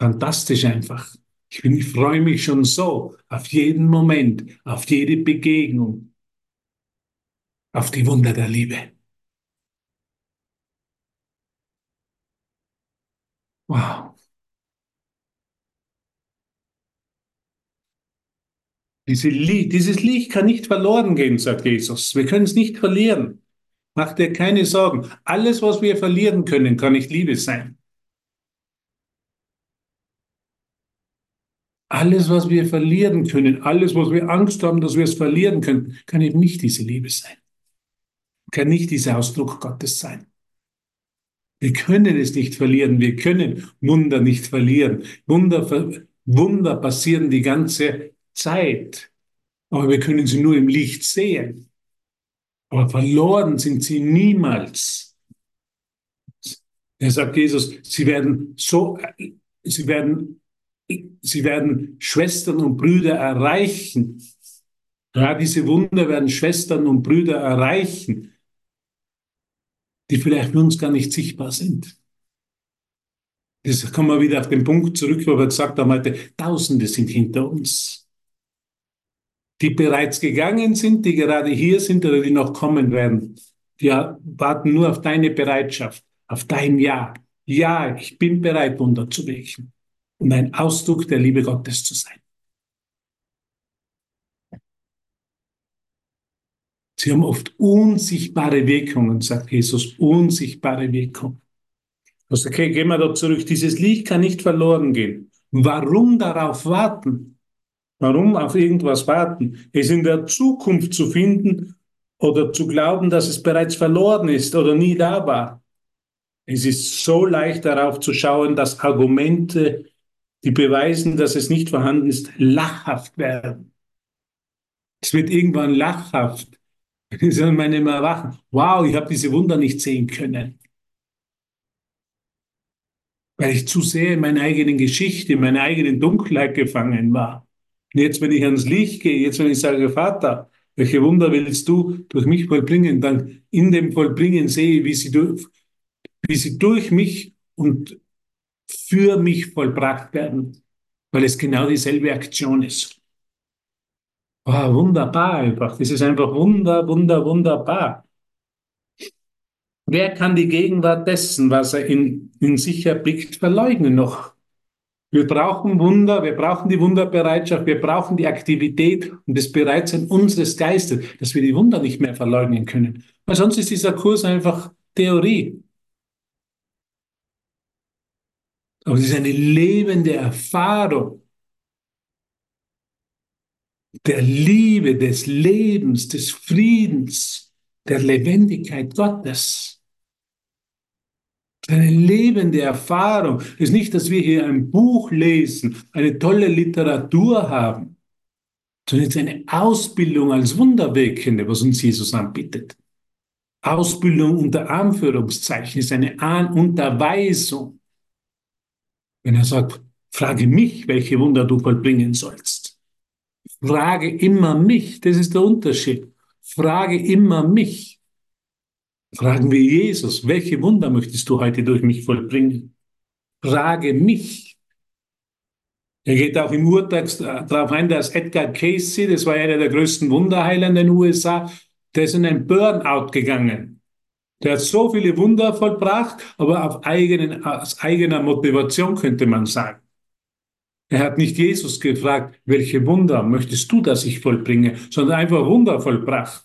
S1: Fantastisch einfach. Ich, bin, ich freue mich schon so auf jeden Moment, auf jede Begegnung, auf die Wunder der Liebe. Wow. Diese Lied, dieses Licht kann nicht verloren gehen, sagt Jesus. Wir können es nicht verlieren. Mach dir keine Sorgen. Alles, was wir verlieren können, kann nicht Liebe sein. Alles, was wir verlieren können, alles, was wir Angst haben, dass wir es verlieren können, kann eben nicht diese Liebe sein. Kann nicht dieser Ausdruck Gottes sein. Wir können es nicht verlieren. Wir können Wunder nicht verlieren. Wunder, Wunder passieren die ganze Zeit. Aber wir können sie nur im Licht sehen. Aber verloren sind sie niemals. Er sagt Jesus, sie werden so, sie werden, sie werden Schwestern und Brüder erreichen. Ja, diese Wunder werden Schwestern und Brüder erreichen, die vielleicht für uns gar nicht sichtbar sind. Das kommen wir wieder auf den Punkt zurück, wo wir gesagt haben heute, Tausende sind hinter uns die bereits gegangen sind, die gerade hier sind oder die noch kommen werden. Die warten nur auf deine Bereitschaft, auf dein Ja. Ja, ich bin bereit, Wunder zu wirken und ein Ausdruck der Liebe Gottes zu sein. Sie haben oft unsichtbare Wirkungen, sagt Jesus, unsichtbare Wirkungen. Also, okay, gehen wir da zurück. Dieses Licht kann nicht verloren gehen. Warum darauf warten? Warum auf irgendwas warten? Es in der Zukunft zu finden oder zu glauben, dass es bereits verloren ist oder nie da war. Es ist so leicht darauf zu schauen, dass Argumente, die beweisen, dass es nicht vorhanden ist, lachhaft werden. Es wird irgendwann lachhaft. Sie (laughs) sollen meine immer erwachen. Wow, ich habe diese Wunder nicht sehen können. Weil ich zu sehr in meiner eigenen Geschichte, in meiner eigenen Dunkelheit gefangen war. Und jetzt, wenn ich ans Licht gehe, jetzt, wenn ich sage, Vater, welche Wunder willst du durch mich vollbringen, dann in dem Vollbringen sehe ich, wie sie durch, wie sie durch mich und für mich vollbracht werden, weil es genau dieselbe Aktion ist. Oh, wunderbar einfach. Das ist einfach wunder, wunder, wunderbar. Wer kann die Gegenwart dessen, was er in, in sich erblickt, verleugnen noch? Wir brauchen Wunder, wir brauchen die Wunderbereitschaft, wir brauchen die Aktivität und das Bereitsein unseres Geistes, dass wir die Wunder nicht mehr verleugnen können. Weil sonst ist dieser Kurs einfach Theorie. Aber es ist eine lebende Erfahrung der Liebe, des Lebens, des Friedens, der Lebendigkeit Gottes eine lebende Erfahrung. Ist nicht, dass wir hier ein Buch lesen, eine tolle Literatur haben, sondern es ist eine Ausbildung als Wunderwirkende, was uns Jesus anbietet. Ausbildung unter Anführungszeichen ist eine Unterweisung. Wenn er sagt, frage mich, welche Wunder du vollbringen sollst. Frage immer mich, das ist der Unterschied. Frage immer mich. Fragen wir Jesus, welche Wunder möchtest du heute durch mich vollbringen? Frage mich. Er geht auch im Urteil darauf ein, dass Edgar Casey, das war einer der größten Wunderheiler in den USA, der ist in ein Burnout gegangen. Der hat so viele Wunder vollbracht, aber auf eigenen, aus eigener Motivation könnte man sagen. Er hat nicht Jesus gefragt, welche Wunder möchtest du, dass ich vollbringe, sondern einfach Wunder vollbracht.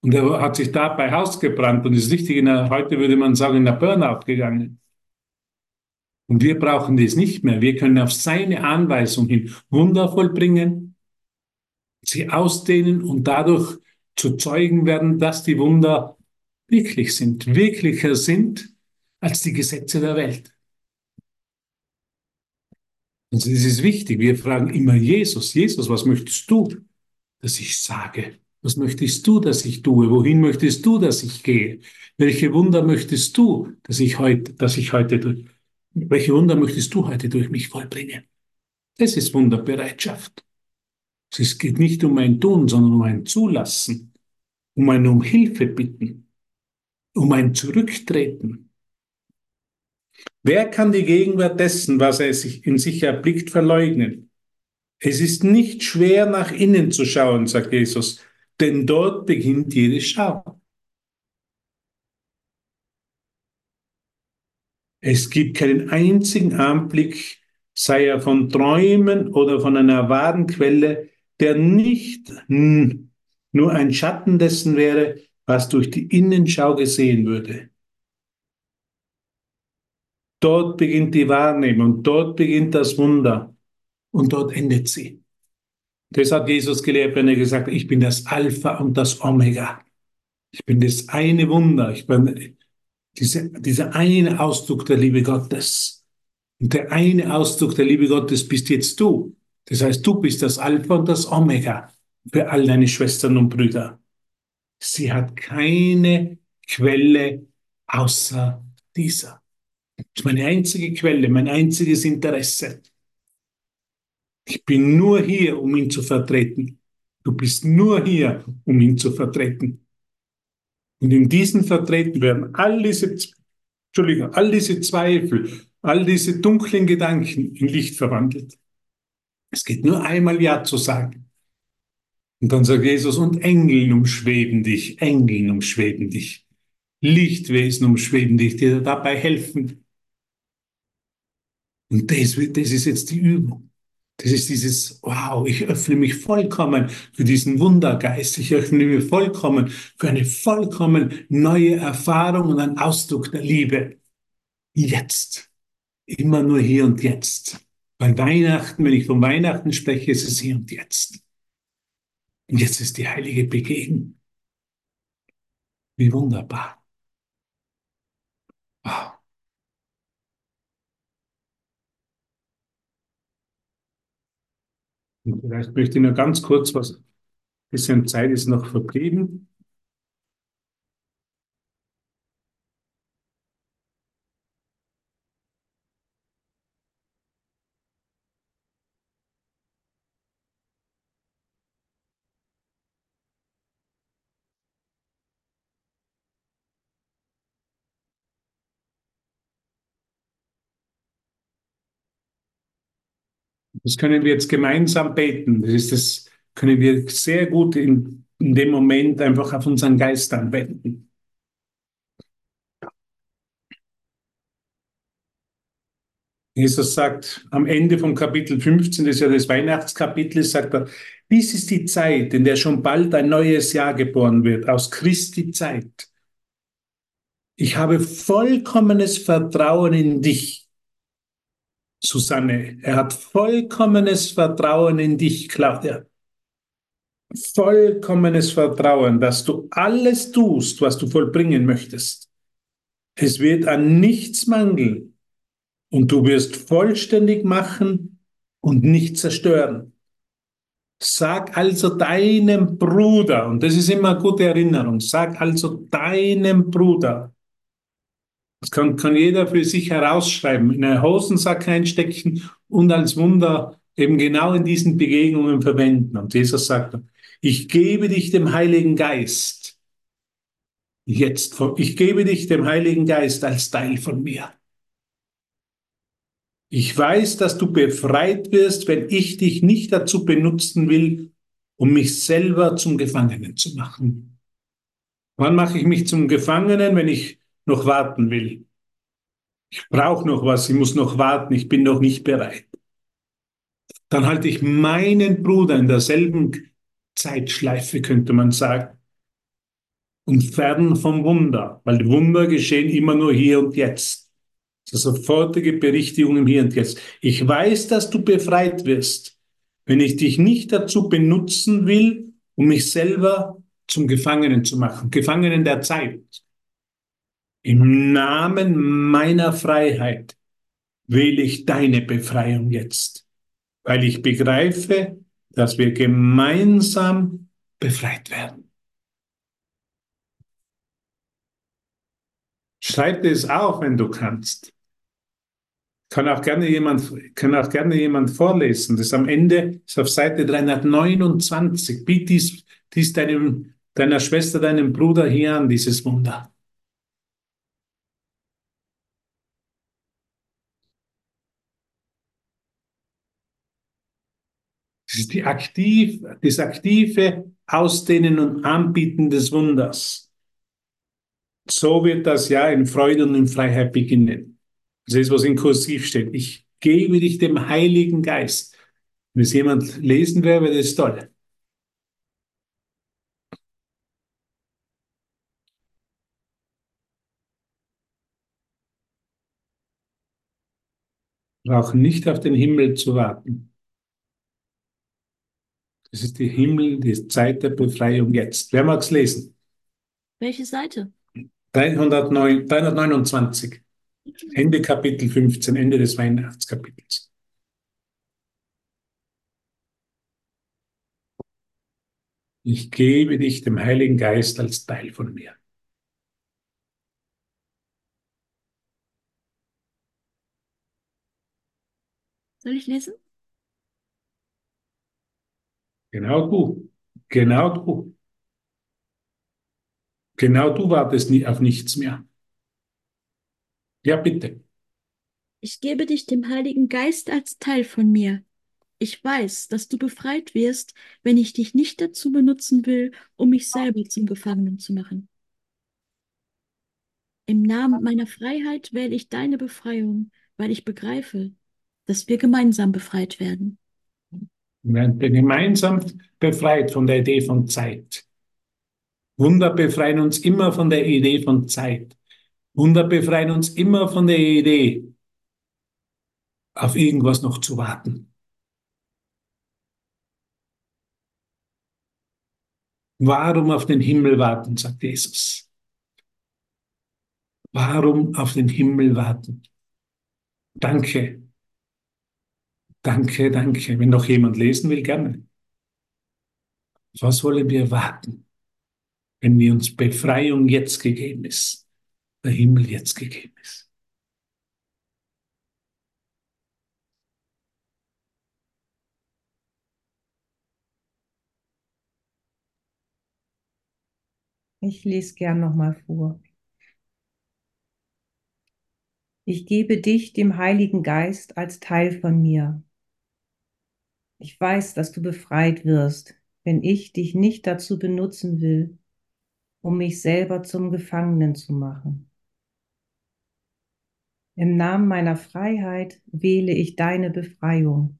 S1: Und er hat sich dabei Haus gebrannt und ist richtig in der, heute würde man sagen, in der Burnout gegangen. Und wir brauchen dies nicht mehr. Wir können auf seine Anweisung hin Wunder vollbringen, sie ausdehnen und dadurch zu Zeugen werden, dass die Wunder wirklich sind, wirklicher sind als die Gesetze der Welt. Also es ist wichtig. Wir fragen immer Jesus, Jesus, was möchtest du, dass ich sage? Was möchtest du, dass ich tue? Wohin möchtest du, dass ich gehe? Welche Wunder möchtest du, dass ich heute, dass ich heute durch, welche Wunder möchtest du heute durch mich vollbringen? Das ist Wunderbereitschaft. Es geht nicht um ein Tun, sondern um ein Zulassen, um ein um Hilfe bitten, um ein Zurücktreten. Wer kann die Gegenwart dessen, was er sich in sich erblickt, verleugnen? Es ist nicht schwer, nach innen zu schauen, sagt Jesus, denn dort beginnt jede Schau. Es gibt keinen einzigen Anblick, sei er von Träumen oder von einer wahren Quelle, der nicht nur ein Schatten dessen wäre, was durch die Innenschau gesehen würde. Dort beginnt die Wahrnehmung, dort beginnt das Wunder und dort endet sie. Das hat Jesus gelehrt, wenn er gesagt hat, ich bin das Alpha und das Omega. Ich bin das eine Wunder. Ich bin diese, dieser eine Ausdruck der Liebe Gottes. Und der eine Ausdruck der Liebe Gottes bist jetzt du. Das heißt, du bist das Alpha und das Omega für all deine Schwestern und Brüder. Sie hat keine Quelle außer dieser. Das ist meine einzige Quelle, mein einziges Interesse. Ich bin nur hier, um ihn zu vertreten. Du bist nur hier, um ihn zu vertreten. Und in diesen Vertreten werden all diese, Entschuldigung, all diese Zweifel, all diese dunklen Gedanken in Licht verwandelt. Es geht nur einmal Ja zu sagen. Und dann sagt Jesus, und Engel umschweben dich, Engel umschweben dich, Lichtwesen umschweben dich, die dir dabei helfen. Und das, das ist jetzt die Übung. Das ist dieses, wow, ich öffne mich vollkommen für diesen Wundergeist. Ich öffne mich vollkommen für eine vollkommen neue Erfahrung und einen Ausdruck der Liebe. Jetzt. Immer nur hier und jetzt. Bei Weihnachten, wenn ich von Weihnachten spreche, ist es hier und jetzt. Und jetzt ist die heilige Begegnung. Wie wunderbar. Und vielleicht möchte ich nur ganz kurz was, bisschen Zeit ist noch verblieben. Das können wir jetzt gemeinsam beten. Das ist das, können wir sehr gut in, in dem Moment einfach auf unseren Geist anwenden. Jesus sagt am Ende vom Kapitel 15, das ist ja das Weihnachtskapitel, sagt er, dies ist die Zeit, in der schon bald ein neues Jahr geboren wird, aus Christi Zeit. Ich habe vollkommenes Vertrauen in dich Susanne. Er hat vollkommenes Vertrauen in dich, Claudia. Vollkommenes Vertrauen, dass du alles tust, was du vollbringen möchtest. Es wird an nichts mangeln und du wirst vollständig machen und nicht zerstören. Sag also deinem Bruder, und das ist immer eine gute Erinnerung, sag also deinem Bruder, das kann, kann jeder für sich herausschreiben, in einen Hosensack einstecken und als Wunder eben genau in diesen Begegnungen verwenden. Und Jesus sagt, ich gebe dich dem Heiligen Geist. Jetzt, ich gebe dich dem Heiligen Geist als Teil von mir. Ich weiß, dass du befreit wirst, wenn ich dich nicht dazu benutzen will, um mich selber zum Gefangenen zu machen. Wann mache ich mich zum Gefangenen, wenn ich noch warten will. Ich brauche noch was, ich muss noch warten, ich bin noch nicht bereit. Dann halte ich meinen Bruder in derselben Zeitschleife, könnte man sagen, und fern vom Wunder, weil Wunder geschehen immer nur hier und jetzt. Das ist eine sofortige Berichtigung im Hier und Jetzt. Ich weiß, dass du befreit wirst, wenn ich dich nicht dazu benutzen will, um mich selber zum Gefangenen zu machen, Gefangenen der Zeit. Im Namen meiner Freiheit wähle ich deine Befreiung jetzt, weil ich begreife, dass wir gemeinsam befreit werden. Schreib es auf, wenn du kannst. Kann auch gerne jemand, kann auch gerne jemand vorlesen. Das am Ende ist auf Seite 329. Biet dies, dies deinem, deiner Schwester, deinem Bruder hier an, dieses Wunder. Die aktiv, das aktive Ausdehnen und Anbieten des Wunders. So wird das Jahr in Freude und in Freiheit beginnen. Das ist, was in Kursiv steht. Ich gebe dich dem Heiligen Geist. Wenn es jemand lesen will, wäre das toll. Brauchen nicht auf den Himmel zu warten. Das ist die Himmel, die Zeit der Befreiung jetzt. Wer mag es lesen?
S4: Welche Seite?
S1: 309, 329. Ende Kapitel 15, Ende des Weihnachtskapitels. Ich gebe dich dem Heiligen Geist als Teil von mir.
S4: Soll ich lesen?
S1: Genau du. Genau du. Genau du wartest nie auf nichts mehr. Ja, bitte.
S4: Ich gebe dich dem Heiligen Geist als Teil von mir. Ich weiß, dass du befreit wirst, wenn ich dich nicht dazu benutzen will, um mich selber zum Gefangenen zu machen. Im Namen meiner Freiheit wähle ich deine Befreiung, weil ich begreife, dass wir gemeinsam befreit werden.
S1: Wir werden gemeinsam befreit von der Idee von Zeit. Wunder befreien uns immer von der Idee von Zeit. Wunder befreien uns immer von der Idee, auf irgendwas noch zu warten. Warum auf den Himmel warten, sagt Jesus. Warum auf den Himmel warten? Danke. Danke, danke. Wenn noch jemand lesen will, gerne. Was wollen wir warten, wenn wir uns Befreiung jetzt gegeben ist, der Himmel jetzt gegeben ist?
S2: Ich lese gern nochmal vor. Ich gebe dich dem Heiligen Geist als Teil von mir. Ich weiß, dass du befreit wirst, wenn ich dich nicht dazu benutzen will, um mich selber zum Gefangenen zu machen. Im Namen meiner Freiheit wähle ich deine Befreiung,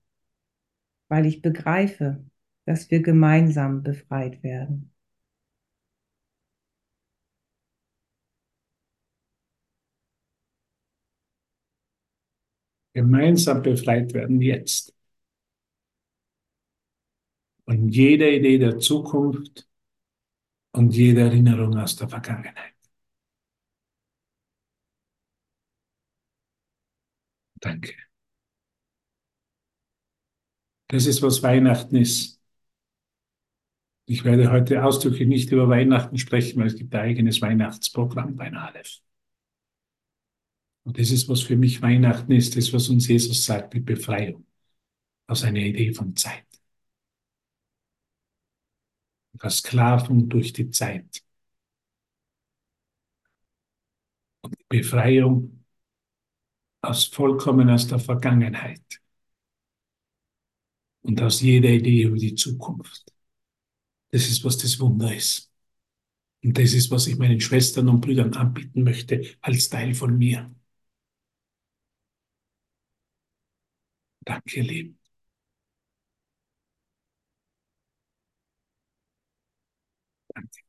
S2: weil ich begreife, dass wir gemeinsam befreit werden.
S1: Gemeinsam befreit werden jetzt. Von jeder Idee der Zukunft und jeder Erinnerung aus der Vergangenheit. Danke. Das ist, was Weihnachten ist. Ich werde heute ausdrücklich nicht über Weihnachten sprechen, weil es gibt ein eigenes Weihnachtsprogramm bei Aleph. Und das ist, was für mich Weihnachten ist, das, was uns Jesus sagt, die Befreiung aus einer Idee von Zeit. Versklavung durch die Zeit. Und die Befreiung aus vollkommen aus der Vergangenheit und aus jeder Idee über die Zukunft. Das ist, was das Wunder ist. Und das ist, was ich meinen Schwestern und Brüdern anbieten möchte als Teil von mir. Danke, ihr Lieben. something.